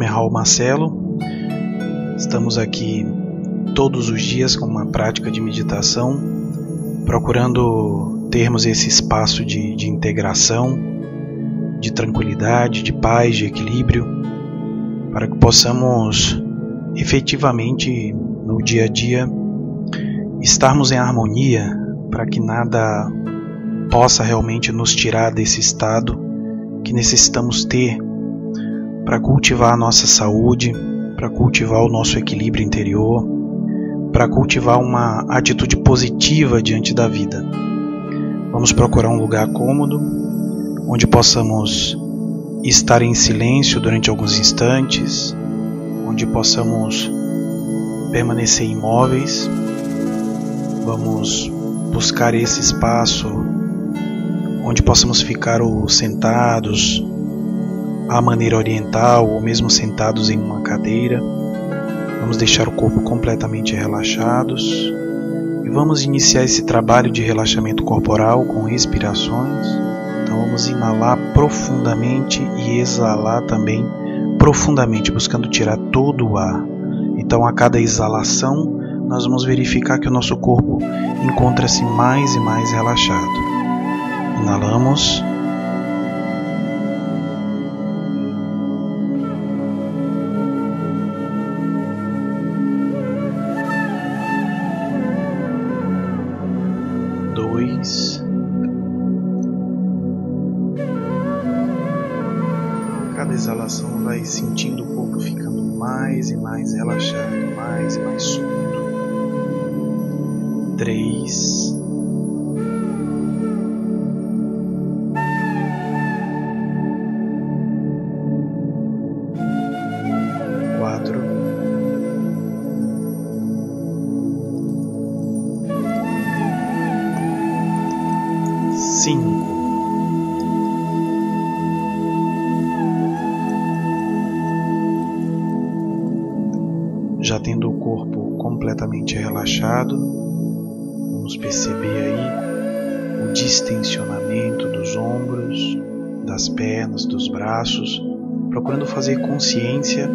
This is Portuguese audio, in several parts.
nome é Raul Marcelo, estamos aqui todos os dias com uma prática de meditação, procurando termos esse espaço de, de integração, de tranquilidade, de paz, de equilíbrio, para que possamos efetivamente no dia a dia estarmos em harmonia para que nada possa realmente nos tirar desse estado que necessitamos ter para cultivar a nossa saúde, para cultivar o nosso equilíbrio interior, para cultivar uma atitude positiva diante da vida. Vamos procurar um lugar cômodo onde possamos estar em silêncio durante alguns instantes, onde possamos permanecer imóveis. Vamos buscar esse espaço onde possamos ficar ou sentados à maneira oriental ou mesmo sentados em uma cadeira. Vamos deixar o corpo completamente relaxados e vamos iniciar esse trabalho de relaxamento corporal com respirações. Então vamos inalar profundamente e exalar também profundamente, buscando tirar todo o ar. Então a cada exalação nós vamos verificar que o nosso corpo encontra-se mais e mais relaxado. Inalamos. Sentindo o corpo ficando mais e mais relaxado, mais e mais solto. Três. cinco, perceber aí o distensionamento dos ombros, das pernas, dos braços, procurando fazer consciência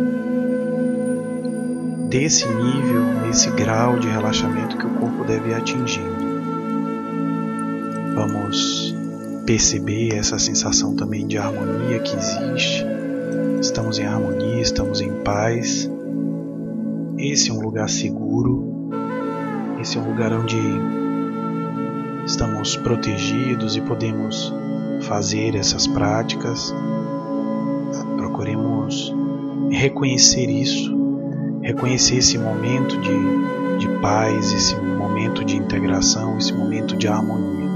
desse nível, desse grau de relaxamento que o corpo deve ir atingindo. Vamos perceber essa sensação também de harmonia que existe. Estamos em harmonia, estamos em paz. Esse é um lugar seguro. Esse é um lugar onde estamos protegidos e podemos fazer essas práticas. Procuremos reconhecer isso, reconhecer esse momento de, de paz, esse momento de integração, esse momento de harmonia.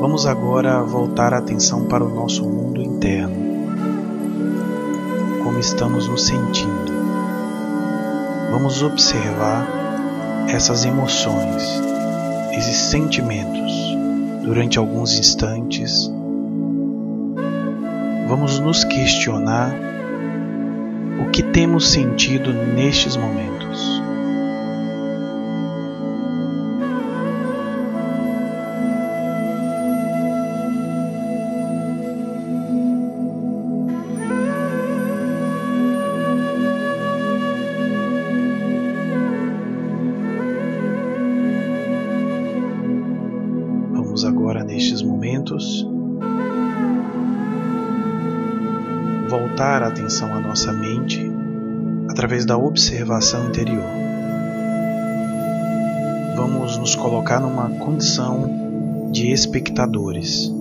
Vamos agora voltar a atenção para o nosso mundo interno. Como estamos nos sentindo. Vamos observar essas emoções, esses sentimentos durante alguns instantes. Vamos nos questionar o que temos sentido nestes momentos. Vamos agora, nestes momentos, voltar a atenção à nossa mente através da observação interior. Vamos nos colocar numa condição de espectadores.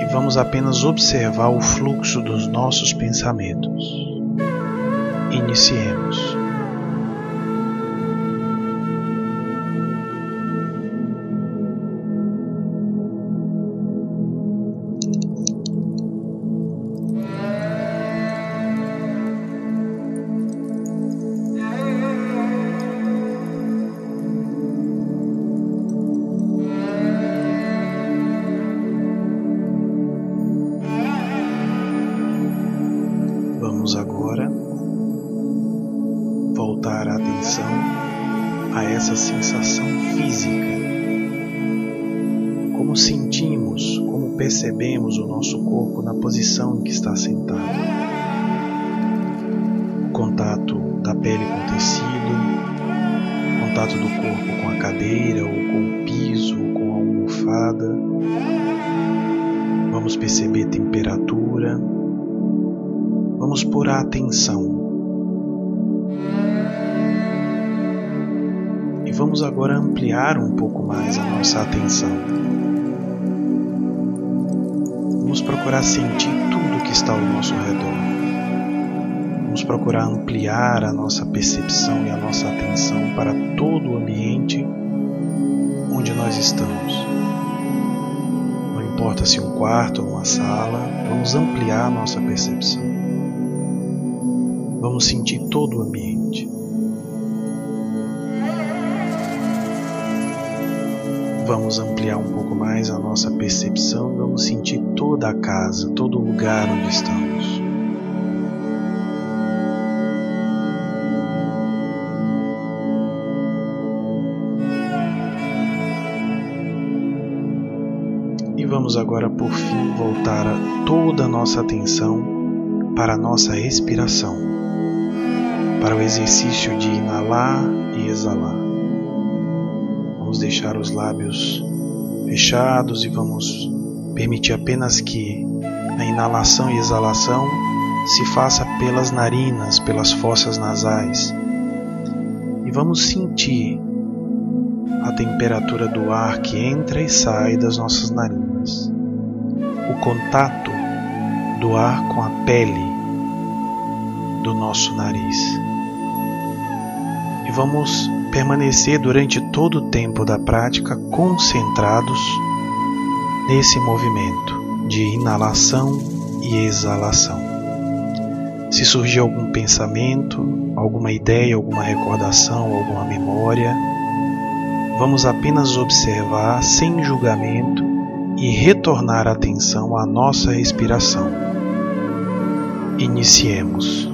E vamos apenas observar o fluxo dos nossos pensamentos. Iniciemos. Com o tecido, o contato do corpo com a cadeira ou com o piso ou com a almofada. Vamos perceber temperatura. Vamos pôr a atenção E vamos agora ampliar um pouco mais a nossa atenção. Vamos procurar sentir tudo que está ao nosso redor. Vamos procurar ampliar a nossa percepção e a nossa atenção para todo o ambiente onde nós estamos. Não importa se um quarto ou uma sala, vamos ampliar a nossa percepção. Vamos sentir todo o ambiente. Vamos ampliar um pouco mais a nossa percepção, vamos sentir toda a casa, todo o lugar onde estamos. Vamos agora, por fim, voltar a toda a nossa atenção para a nossa respiração, para o exercício de inalar e exalar. Vamos deixar os lábios fechados e vamos permitir apenas que a inalação e exalação se faça pelas narinas, pelas fossas nasais. E vamos sentir a temperatura do ar que entra e sai das nossas narinas. Contato do ar com a pele do nosso nariz. E vamos permanecer durante todo o tempo da prática concentrados nesse movimento de inalação e exalação. Se surgir algum pensamento, alguma ideia, alguma recordação, alguma memória, vamos apenas observar sem julgamento e retornar a atenção à nossa respiração. Iniciemos.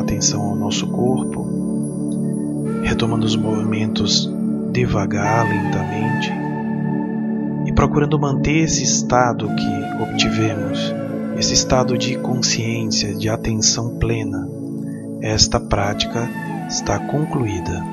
Atenção ao nosso corpo, retomando os movimentos devagar, lentamente e procurando manter esse estado que obtivemos, esse estado de consciência, de atenção plena. Esta prática está concluída.